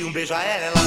Um beijo a ela,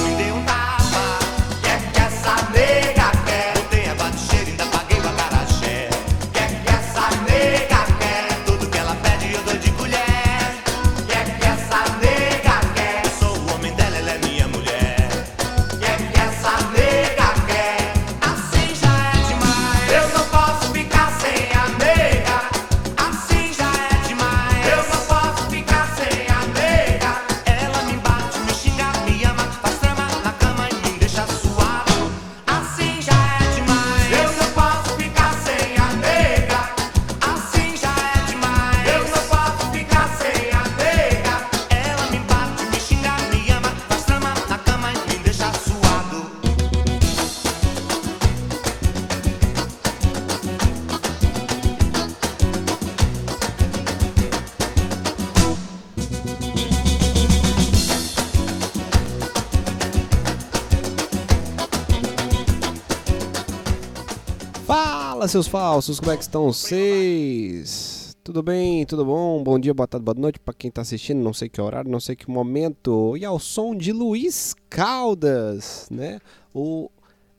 seus falsos, como é que estão vocês? Tudo bem? Tudo bom? Bom dia, boa tarde, boa noite para quem tá assistindo, não sei que horário, não sei que momento. E ao som de Luiz Caldas, né? O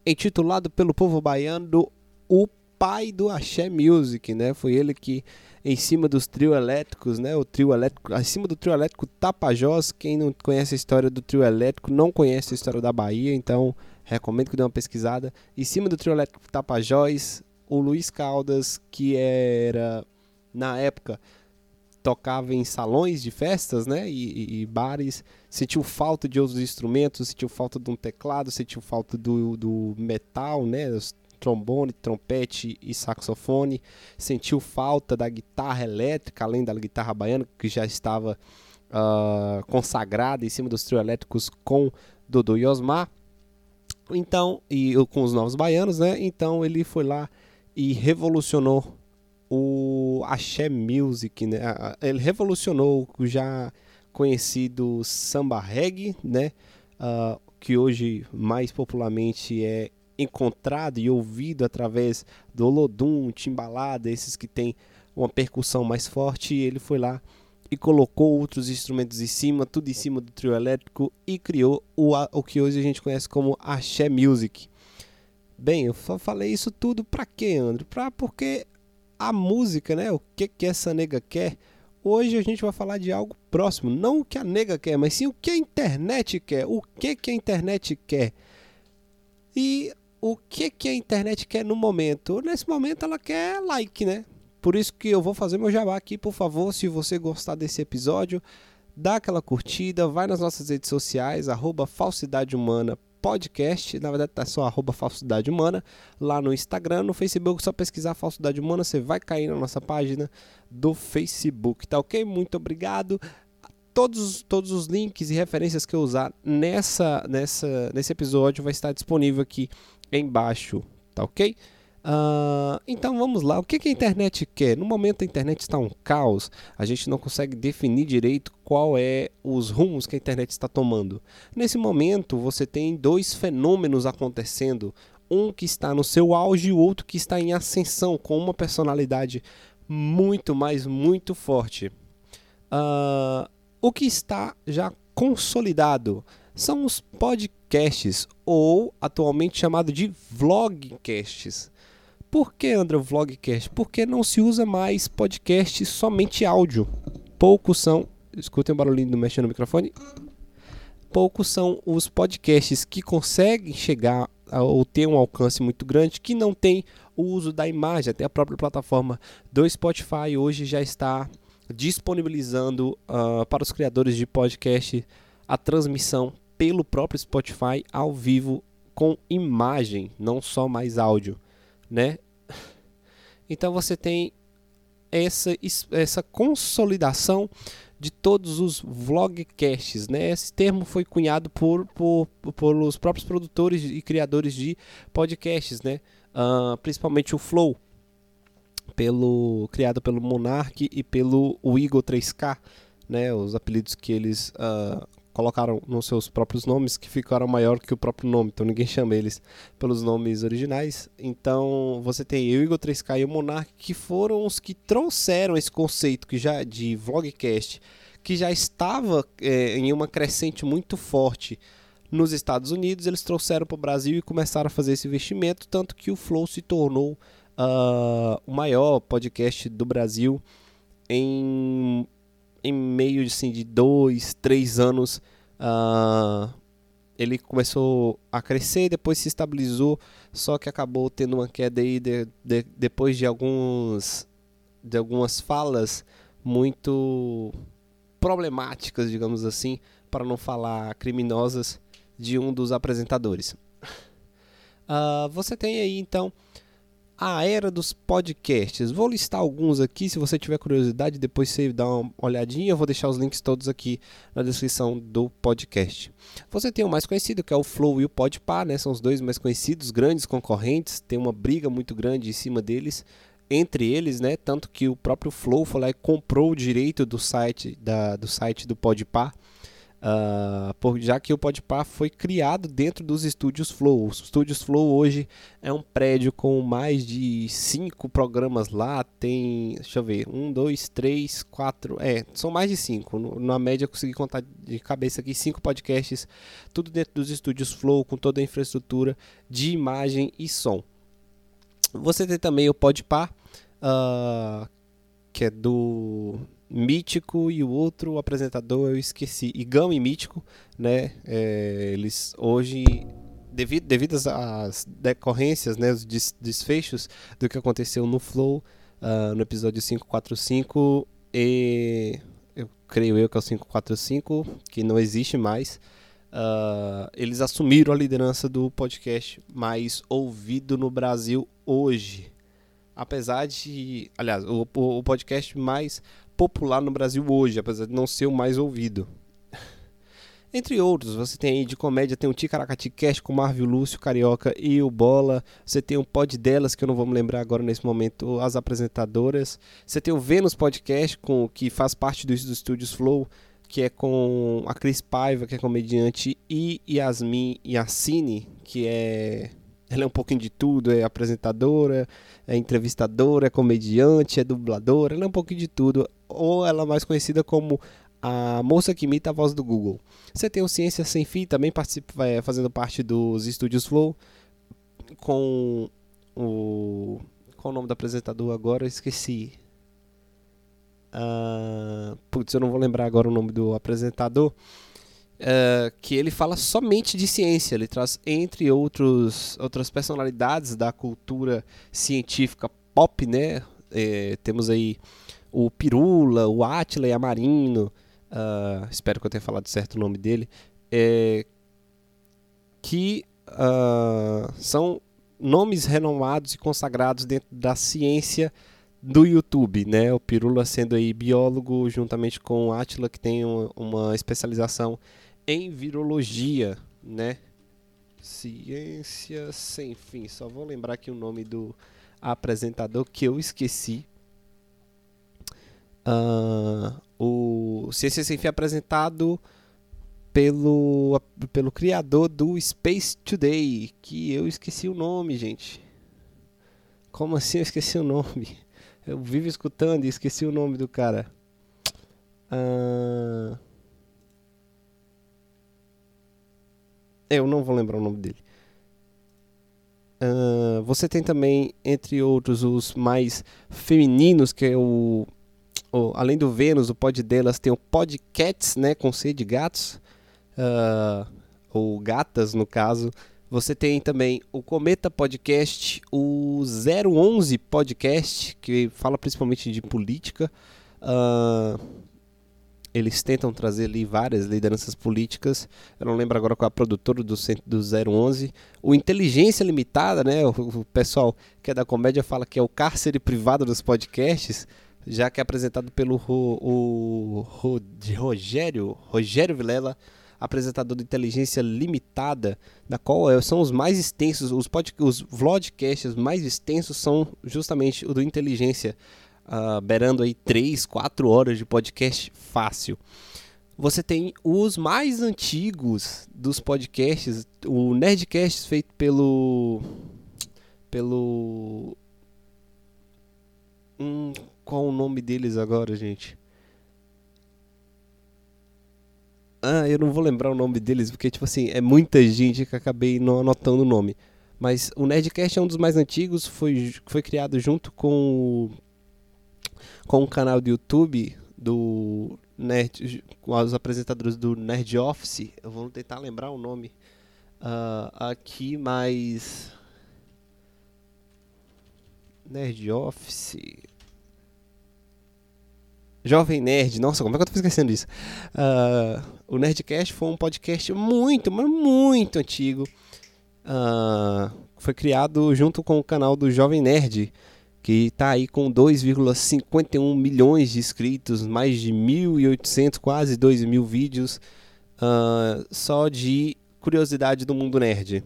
intitulado pelo povo baiano o pai do Axé Music, né? Foi ele que em cima dos trio elétricos, né? O trio elétrico, acima do trio elétrico Tapajós, quem não conhece a história do trio elétrico, não conhece a história da Bahia, então recomendo que dê uma pesquisada. Em cima do trio elétrico Tapajós, o Luiz Caldas, que era na época tocava em salões de festas, né, e, e- e bares, sentiu falta de outros instrumentos, sentiu falta de um teclado, sentiu falta do, do metal, né, trombone, trompete e saxofone, sentiu falta da guitarra elétrica, além da guitarra baiana, que já estava ah, consagrada em cima dos trio elétricos com Dodô e Osmar, então, e com os novos baianos, né? Então ele foi lá e revolucionou o axé music, né? Ele revolucionou o já conhecido samba reggae, né? Ah, que hoje mais popularmente é encontrado e ouvido através do Olodum, Timbalada, esses que tem uma percussão mais forte. Ele foi lá e colocou outros instrumentos em cima, tudo em cima do trio elétrico e criou o, o que hoje a gente conhece como Axé Music. Bem, eu fa- falei isso tudo pra quê, André? Pra, porque a música, né? O que, que essa nega quer? Hoje a gente vai falar de algo próximo. Não o que a nega quer, mas sim o que a internet quer. O que, que a internet quer. E o que, que a internet quer no momento? Nesse momento ela quer like, né? Por isso que eu vou fazer meu jabá aqui, por favor, se você gostar desse episódio, dá aquela curtida, vai nas nossas redes sociais, arroba Podcast, na verdade tá só arroba Falsidade Humana, lá no Instagram, no Facebook, só pesquisar Falsidade Humana, você vai cair na nossa página do Facebook, tá ok? Muito obrigado. Todos, todos os links e referências que eu usar nessa, nessa, nesse episódio vai estar disponível aqui embaixo, tá ok? Ah, então vamos lá, o que, que a internet quer? No momento a internet está um caos, a gente não consegue definir direito qual é os rumos que a internet está tomando. Nesse momento você tem dois fenômenos acontecendo, um que está no seu auge e o outro que está em ascensão, com uma personalidade muito, mas muito forte. Ah, o que está já consolidado são os podcasts, ou atualmente chamado de vlogcasts. Por que, André, vlogcast? Porque não se usa mais podcast somente áudio. Poucos são. Escutem o barulhinho do mexendo no microfone. Poucos são os podcasts que conseguem chegar a- ou ter um alcance muito grande que não tem o uso da imagem. Até a própria plataforma do Spotify hoje já está disponibilizando ah, para os criadores de podcast a transmissão pelo próprio Spotify ao vivo com imagem, não só mais áudio, né? Então você tem essa, essa consolidação de todos os vlogcasts, né? Esse termo foi cunhado por, por, pelos próprios produtores e criadores de podcasts, né? Ah, principalmente o Flow, pelo criado pelo Monark e pelo Eagle 3K, né? Os apelidos que eles ah, colocaram nos seus próprios nomes que ficaram maior que o próprio nome, então ninguém chama eles pelos nomes originais. Então você tem o Eagle 3K e o Monark que foram os que trouxeram esse conceito que já de vlogcast que já estava é, em uma crescente muito forte nos Estados Unidos, eles trouxeram para o Brasil e começaram a fazer esse investimento, tanto que o Flow se tornou uh, o maior podcast do Brasil em, em meio assim, de dois, três anos. Uh, ele começou a crescer, depois se estabilizou, só que acabou tendo uma queda aí de, de, depois de alguns de algumas falas muito problemáticas, digamos assim, para não falar criminosas, de um dos apresentadores. Uh, você tem aí então a era dos podcasts. Vou listar alguns aqui, se você tiver curiosidade, depois você dá uma olhadinha. Eu vou deixar os links todos aqui na descrição do podcast. Você tem o mais conhecido, que é o Flow e o Podpah, né? São os dois mais conhecidos, grandes concorrentes. Tem uma briga muito grande em cima deles, entre eles, né? Tanto que o próprio Flow foi lá e comprou o direito do site, da, do site do Podpah. Uh, por, já que o Podpah foi criado dentro dos estúdios Flow. Os estúdios Flow hoje é um prédio com mais de cinco programas lá. Tem, deixa eu ver, um, dois, três, quatro, é, são mais de cinco. Na média eu consegui contar de cabeça aqui cinco podcasts, tudo dentro dos estúdios Flow com toda a infraestrutura de imagem e som. Você tem também o Podpah, uh, que é do Mítico e o outro apresentador eu esqueci. Igão e Mítico, né? É, eles hoje, devido, devido às decorrências, né, os des, desfechos do que aconteceu no Flow, uh, no episódio 545, e eu creio eu que é o 545, que não existe mais. Uh, eles assumiram a liderança do podcast mais ouvido no Brasil hoje. Apesar de. Aliás, o, o podcast mais popular no Brasil hoje, apesar de não ser o mais ouvido. Entre outros, você tem aí de comédia, tem o Ticaracati Cast com Marvel Lúcio, Carioca e o Bola. Você tem o Pod Delas, que eu não vou me lembrar agora nesse momento, as apresentadoras. Você tem o Vênus Podcast, com, que faz parte dos, dos estúdios Flow, que é com a Cris Paiva, que é comediante, e Yasmin Yassine, que é ela é um pouquinho de tudo, é apresentadora, é entrevistadora, é comediante, é dubladora, ela é um pouquinho de tudo. Ou ela é mais conhecida como a moça que imita a voz do Google. Você tem o Ciência Sem Fim, também participa, é, fazendo parte dos estúdios Flow, com o... Qual o nome do apresentador agora? Eu esqueci. Uh, putz, eu não vou lembrar agora o nome do apresentador. Uh, que ele fala somente de ciência. Ele traz, entre outros, outras personalidades da cultura científica pop, né? É, temos aí o Pirula, o Atila e a Marino. Uh, espero que eu tenha falado certo o nome dele. Que uh, são nomes renomados e consagrados dentro da ciência do YouTube, né? O Pirula sendo aí biólogo, juntamente com o Atila, que tem uma, uma especialização em virologia, né? Ciência sem fim. Só vou lembrar aqui o nome do apresentador que eu esqueci. Uh, o Ciência Sem Fim é apresentado pelo, pelo criador do Space Today, que eu esqueci o nome, gente. Como assim eu esqueci o nome? Eu vivo escutando e esqueci o nome do cara. Uh, Eu não vou lembrar o nome dele. Uh, você tem também, entre outros, os mais femininos, que é o, o, Além do Vênus, o pod delas tem o Podcats, né? Com C de gatos. Uh, ou gatas, no caso. Você tem também o Cometa Podcast, o 011 Podcast, que fala principalmente de política. Uh, eles tentam trazer ali várias lideranças políticas. Eu não lembro agora qual é a produtora do, do 011. O Inteligência Limitada, né? O, o, pessoal que é da comédia fala que é o cárcere privado dos podcasts, já que é apresentado pelo Ro, o, Ro, Rogério, Rogério Vilela, apresentador do Inteligência Limitada, da qual é, são os mais extensos, os, pod, os vlogcasts mais extensos são justamente o do Inteligência Limitada uh, beirando aí 3, 4 horas de podcast fácil. Você tem os mais antigos dos podcasts, o Nerdcast feito pelo pelo hum, qual o nome deles agora, gente? Ah, eu não vou lembrar o nome deles, porque, tipo assim, é muita gente que acabei não anotando o nome. Mas o Nerdcast é um dos mais antigos, foi, foi criado junto com, com o canal do YouTube do Nerd, com os apresentadores do Nerd Office. Eu vou tentar lembrar o nome uh, aqui, mas. Nerd Office. Jovem Nerd, nossa, como é que eu tô esquecendo isso? Uh, o Nerdcast foi um podcast muito, mas muito antigo. Uh, foi criado junto com o canal do Jovem Nerd, que está aí com 2,51 milhões de inscritos, mais de 1.800, quase 2 mil vídeos, uh, só de curiosidade do mundo nerd.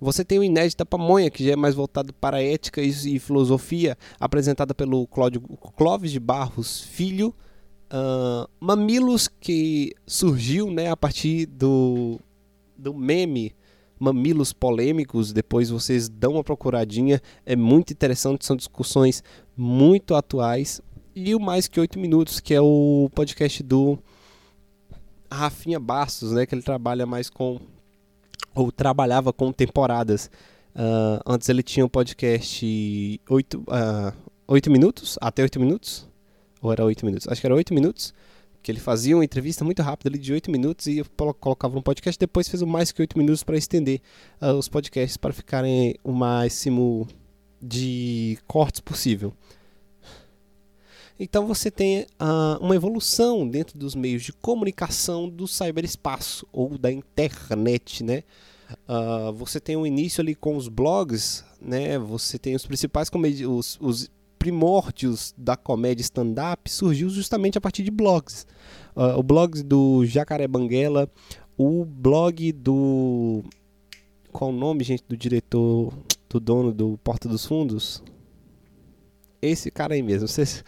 Você tem o Inédita Pamonha, que já é mais voltado para ética e filosofia, apresentada pelo Cláudio, Clóvis de Barros Filho. Uh, Mamilos, que surgiu né, a partir do, do meme Mamilos Polêmicos. Depois vocês dão uma procuradinha, é muito interessante, são discussões muito atuais. E o Mais Que Oito Minutos, que é o podcast do Rafinha Bastos, né, que ele trabalha mais com ou trabalhava com temporadas. Uh, antes ele tinha um podcast 8, uh, 8 minutos, até 8 minutos. Ou era 8 minutos? Acho que era 8 minutos. Que ele fazia uma entrevista muito rápida de 8 minutos e colocava no podcast. Depois fez mais que 8 minutos para estender uh, os podcasts para ficarem o máximo de cortes possível. Então você tem uh, uma evolução dentro dos meios de comunicação do cyberespaço ou da internet, né? Uh, você tem um início ali com os blogs, né? Você tem os principais os, os primórdios da comédia stand-up surgiu justamente a partir de blogs. Uh, o blog do Jacaré Banguela, o blog do qual o nome, gente, do diretor, do dono do Porta dos Fundos? esse cara aí mesmo. Vocês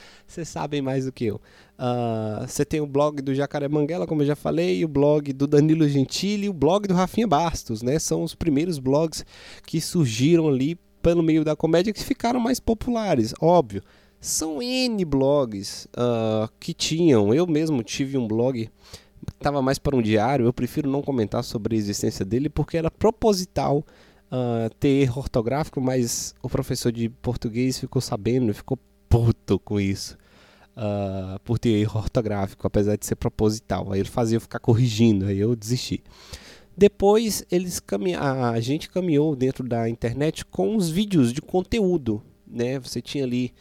sabem mais do que eu. Ah, você uh, tem o blog do Jacaré Manguela, como eu já falei, o blog do Danilo Gentili o blog do Rafinha Bastos, né? São os primeiros blogs que surgiram ali pelo meio da comédia que ficaram mais populares, óbvio. São N blogs uh, que tinham. Eu mesmo tive um blog que estava mais para um diário. Eu prefiro não comentar sobre a existência dele porque era proposital uh, ter erro ortográfico, mas o professor de português ficou sabendo ficou puto com isso. Uh, por ter erro ortográfico, apesar de ser proposital. Aí ele fazia eu ficar corrigindo, aí eu desisti. Depois eles a gente caminhou dentro da internet com os vídeos de conteúdo, né? Você tinha ali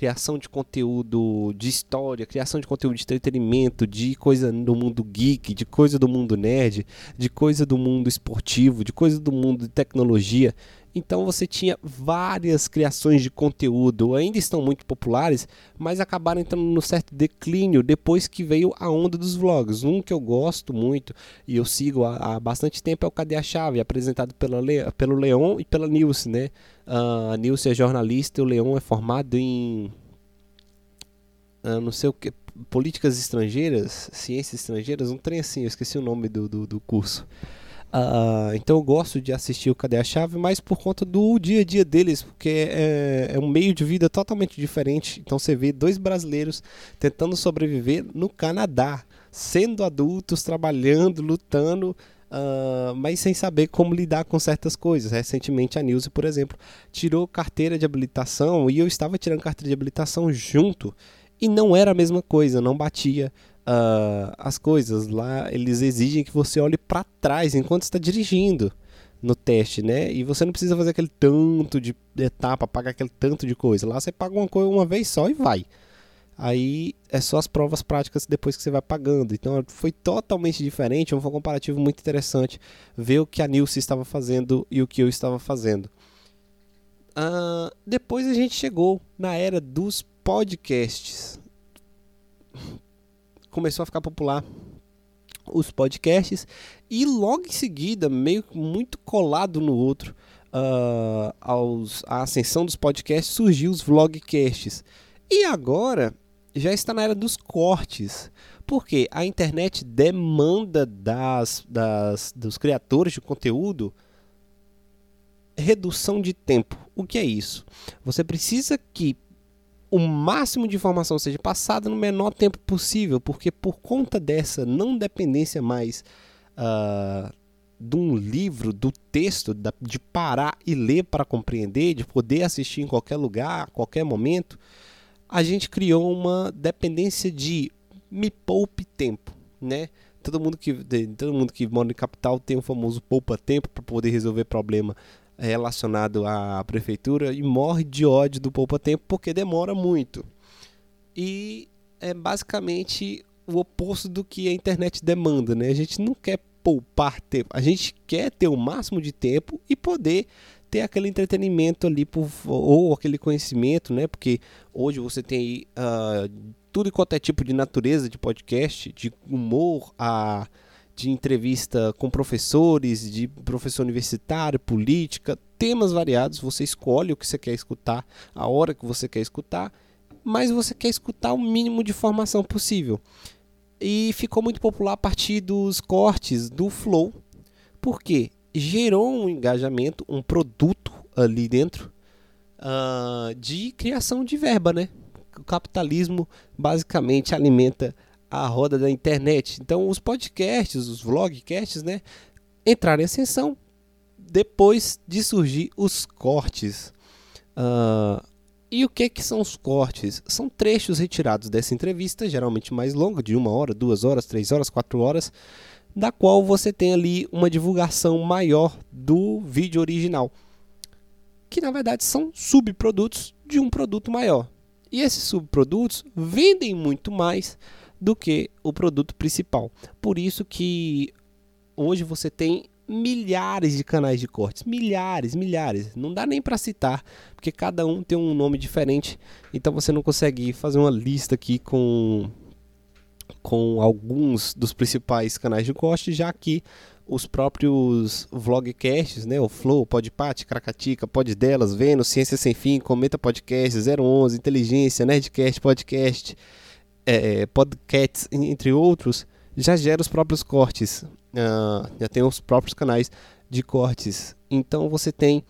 criação de conteúdo de história, criação de conteúdo de entretenimento, de coisa do mundo geek, de coisa do mundo nerd, de coisa do mundo esportivo, de coisa do mundo de tecnologia. Então você tinha várias criações de conteúdo, ainda estão muito populares, mas acabaram entrando no certo declínio depois que veio a onda dos vlogs. Um que eu gosto muito e eu sigo há, há bastante tempo é o Cadê a Chave, apresentado pela Le, pelo Leon e pela Nilce, né? Uh, a Nilce é jornalista e o Leon é formado em uh, não sei o que, políticas estrangeiras, ciências estrangeiras, um trem assim, eu esqueci o nome do, do, do curso. Uh, então eu gosto de assistir o Cadê a Chave, mas por conta do dia a dia deles, porque é, é, um meio de vida totalmente diferente. Então você vê dois brasileiros tentando sobreviver no Canadá, sendo adultos, trabalhando, lutando, uh, mas sem saber como lidar com certas coisas. Recentemente a Nilce, por exemplo, tirou carteira de habilitação e eu estava tirando carteira de habilitação junto e não era a mesma coisa, não batia uh, as coisas. Lá eles exigem que você olhe para trás enquanto está dirigindo no teste, né? E você não precisa fazer aquele tanto de etapa, pagar aquele tanto de coisa. Lá você paga uma coisa uma vez só e vai. Aí é só as provas práticas depois que você vai pagando. Então foi totalmente diferente, um comparativo muito interessante ver o que a Nilce estava fazendo e o que eu estava fazendo. Uh, depois a gente chegou na era dos podcasts começou a ficar popular os podcasts e logo em seguida, meio muito colado no outro, uh, aos, a ascensão dos podcasts, surgiu os vlogcasts. E agora já está na era dos cortes. Porque a internet demanda das, das, dos criadores de conteúdo redução de tempo. O que é isso? Você precisa que o máximo de informação seja passada no menor tempo possível, porque por conta dessa não dependência mais uh, de um livro, do texto, de parar e ler para compreender, de poder assistir em qualquer lugar, a qualquer momento, a gente criou uma dependência de me poupe tempo, né? Todo mundo que todo mundo que mora em capital tem o famoso poupa tempo para poder resolver problema relacionado à prefeitura e morre de ódio do poupa tempo porque demora muito. E é basicamente o oposto do que a internet demanda, né? A gente não quer poupar tempo, a gente quer ter o máximo de tempo e poder ter aquele entretenimento ali por, ou aquele conhecimento, né? Porque hoje você tem uh, tudo e qualquer tipo de natureza de podcast, de humor a de entrevista com professores, de professor universitário, política, temas variados. Você escolhe o que você quer escutar, a hora que você quer escutar, mas você quer escutar o mínimo de informação possível. E ficou muito popular a partir dos cortes do Flow, porque gerou um engajamento, um produto ali dentro uh, de criação de verba, né? O capitalismo basicamente alimenta a roda da internet. Então, os podcasts, os vlogcasts, né, entraram em ascensão depois de surgir os cortes. Uh, e o que, que são os cortes? São trechos retirados dessa entrevista, geralmente mais longa, de uma hora, duas horas, três horas, quatro horas, da qual você tem ali uma divulgação maior do vídeo original, que na verdade são subprodutos de um produto maior. E esses subprodutos vendem muito mais do que o produto principal. Por isso que hoje você tem milhares de canais de cortes, milhares, milhares. Não dá nem para citar, porque cada um tem um nome diferente. Então você não consegue fazer uma lista aqui com com alguns dos principais canais de corte, já que os próprios vlogcasts, né, o Flow, Podpat, Cracatica, Pod Delas, Vênus, Ciência Sem Fim, Comenta Podcast, 011, Inteligência, Nerdcast Podcast, é, podcasts, entre outros, já gera os próprios cortes, uh, já tem os próprios canais de cortes. Então você tem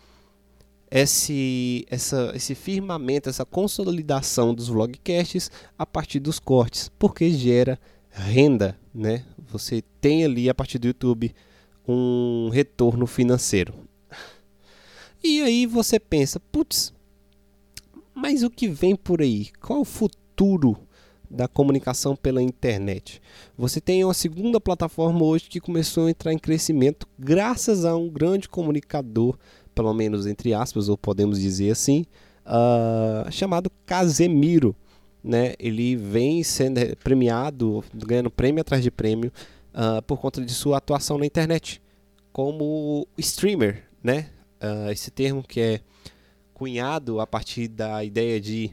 esse, essa, esse firmamento, essa consolidação dos vlogcasts a partir dos cortes, porque gera renda, né? Você tem ali a partir do YouTube um retorno financeiro. E aí você pensa, putz, mas o que vem por aí? Qual é o futuro da comunicação pela internet. Você tem uma segunda plataforma hoje que começou a entrar em crescimento graças a um grande comunicador, pelo menos entre aspas, ou podemos dizer assim, uh, chamado Casemiro. Né? Ele vem sendo premiado, ganhando prêmio atrás de prêmio, uh, por conta de sua atuação na internet como streamer, né? Uh, esse termo que é cunhado a partir da ideia de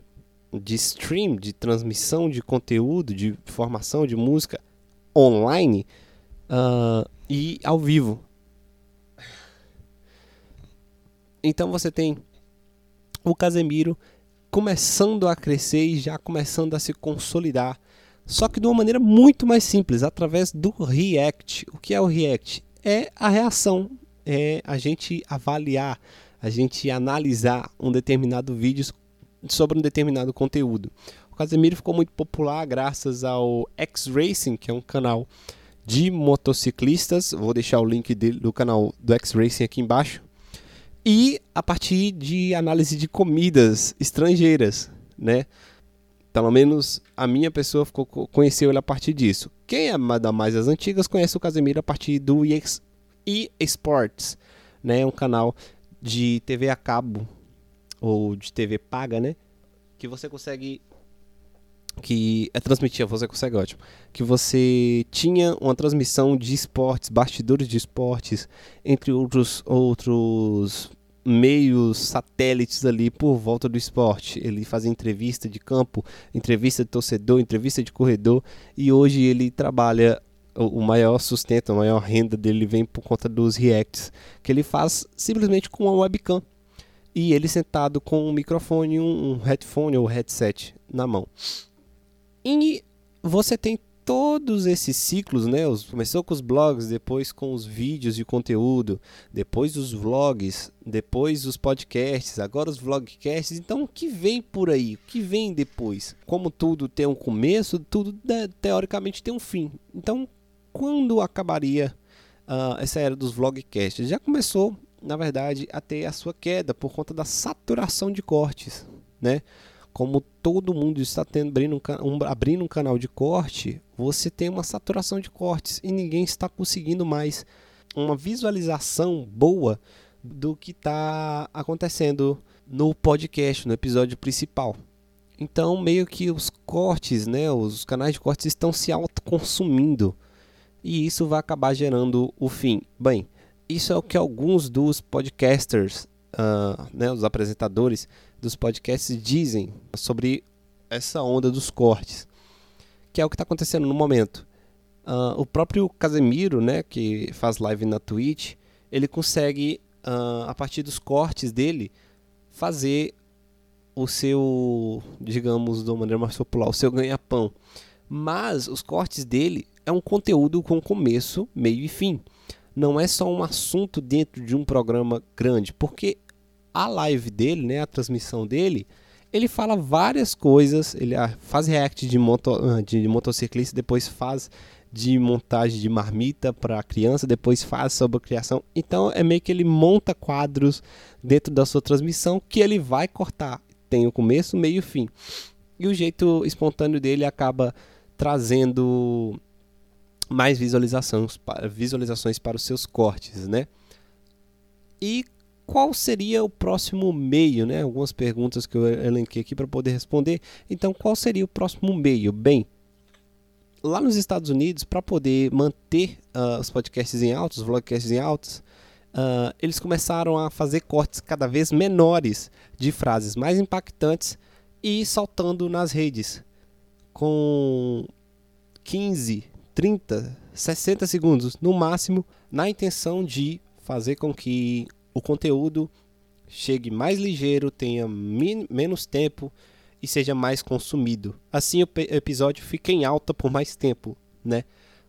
de stream, de transmissão de conteúdo, de formação de música online uh, e ao vivo. Então você tem o Casemiro começando a crescer e já começando a se consolidar, só que de uma maneira muito mais simples, através do React. O que é o React? É a reação, é a gente avaliar, a gente analisar um determinado vídeo sobre um determinado conteúdo. O Casemiro ficou muito popular graças ao X Racing, que é um canal de motociclistas. Vou deixar o link do canal do X Racing aqui embaixo. E a partir de análise de comidas estrangeiras, né? Pelo menos a minha pessoa ficou, conheceu ele a partir disso. Quem é da mais as antigas conhece o Casemiro a partir do eSports, né? Um canal de TV a cabo ou de TV paga, né? Que você consegue que é transmitir, você consegue ótimo, que você tinha uma transmissão de esportes, bastidores de esportes, entre outros outros meios satélites ali por volta do esporte. Ele fazia entrevista de campo, entrevista de torcedor, entrevista de corredor e hoje ele trabalha o maior sustento, a maior renda dele vem por conta dos reacts que ele faz simplesmente com uma webcam e ele sentado com um microfone, um headphone ou headset na mão. E você tem todos esses ciclos, né? Começou com os blogs, depois com os vídeos de conteúdo, depois os vlogs, depois os podcasts, agora os vlogcasts. Então, o que vem por aí? O que vem depois? Como tudo tem um começo, tudo né, teoricamente tem um fim. Então, quando acabaria uh, essa era dos vlogcasts? Já começou, na verdade, a ter a sua queda por conta da saturação de cortes, né? como todo mundo está tendo, abrindo, um, abrindo um canal de corte, você tem uma saturação de cortes e ninguém está conseguindo mais uma visualização boa do que está acontecendo no podcast, no episódio principal. Então, meio que os cortes, né, os canais de cortes estão se autoconsumindo e isso vai acabar gerando o fim. Bem, isso é o que alguns dos podcasters, uh, né, os apresentadores, dos podcasts dizem sobre essa onda dos cortes, que é o que está acontecendo no momento. Uh, o próprio Casemiro, né, que faz live na Twitch, ele consegue, uh, a partir dos cortes dele, fazer o seu, digamos, de uma maneira mais popular, o seu ganha-pão. Mas os cortes dele é um conteúdo com começo, meio e fim. Não é só um assunto dentro de um programa grande, porque a live dele, né, a transmissão dele, ele fala várias coisas, ele faz react de, moto, ah, de motociclista, depois faz de montagem de marmita para criança, depois faz sobre a criação. Então é meio que ele monta quadros dentro da sua transmissão que ele vai cortar. Tem o começo, meio e fim. E o jeito espontâneo dele acaba trazendo mais visualizações, visualizações para os seus cortes, né? E qual seria o próximo meio, né? Algumas perguntas que eu elenquei aqui para poder responder. Então, qual seria o próximo meio? Bem, lá nos Estados Unidos, para poder manter uh, os podcasts em altos, os vlogcasts em altos, uh, eles começaram a fazer cortes cada vez menores de frases mais impactantes e saltando nas redes com 15, 30, 60 segundos no máximo, na intenção de fazer com que o conteúdo chegue mais ligeiro, tenha menos tempo e seja mais consumido. Assim o episódio fica em alta por mais tempo, né?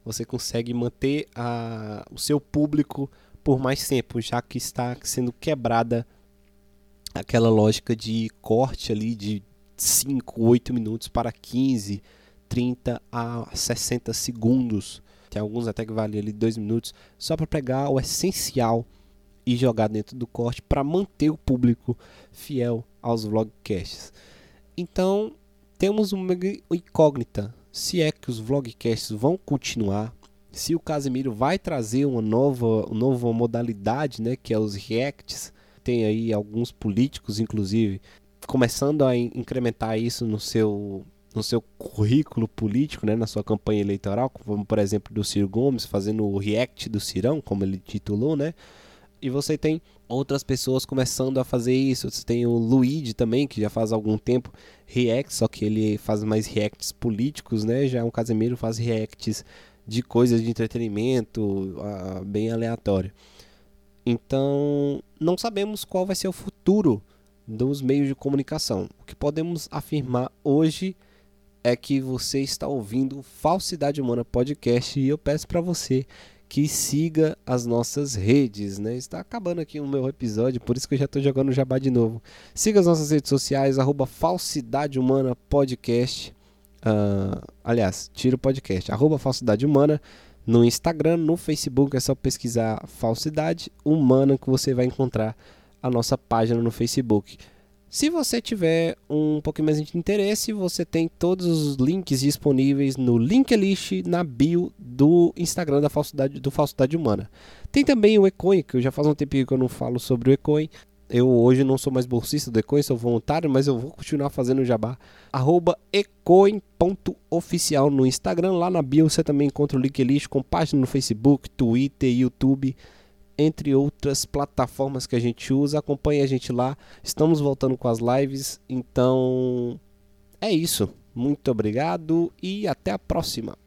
Você consegue manter a, o seu público por mais tempo, já que está sendo quebrada aquela lógica de corte ali de 5, 8 minutos para 15, 30 a 60 segundos. Tem alguns até que vale ali 2 minutos, só para pegar o essencial e jogar dentro do corte para manter o público fiel aos vlogcasts. Então, temos uma incógnita se é que os vlogcasts vão continuar, se o Casemiro vai trazer uma nova, uma nova modalidade, né, que é os reacts. Tem aí alguns políticos, inclusive, começando a incrementar isso no seu no seu currículo político, né, na sua campanha eleitoral, como por exemplo do Ciro Gomes fazendo o react do Cirão, como ele titulou, né? E você tem outras pessoas começando a fazer isso. Você tem o Luigi também, que já faz algum tempo reacts, só que ele faz mais reacts políticos, né? Já o Casemiro faz reacts de coisas de entretenimento, uh, bem aleatório. Então, não sabemos qual vai ser o futuro dos meios de comunicação. O que podemos afirmar hoje é que você está ouvindo Falsidade Humana Podcast e eu peço para você que siga as nossas redes, né? Está acabando aqui o meu episódio, por isso que eu já estou jogando o jabá de novo. Siga as nossas redes sociais, arroba Falsidade Humana Podcast. Uh, aliás, tira o podcast, arroba Falsidade Humana. No Instagram, no Facebook, é só pesquisar Falsidade Humana que você vai encontrar a nossa página no Facebook. Se você tiver um pouquinho mais de interesse, você tem todos os links disponíveis no link list na bio do Instagram da falsidade, do Falsidade Humana. Tem também o Ecoin, que eu já faz um tempinho que eu não falo sobre o Ecoin. Eu hoje não sou mais bolsista do Ecoin, sou voluntário, mas eu vou continuar fazendo jabá. Arroba ecoin.oficial no Instagram. Lá na bio você também encontra o link list com página no Facebook, Twitter, YouTube entre outras plataformas que a gente usa. Acompanhe a gente lá. Estamos voltando com as lives. Então é isso. Muito obrigado e até a próxima.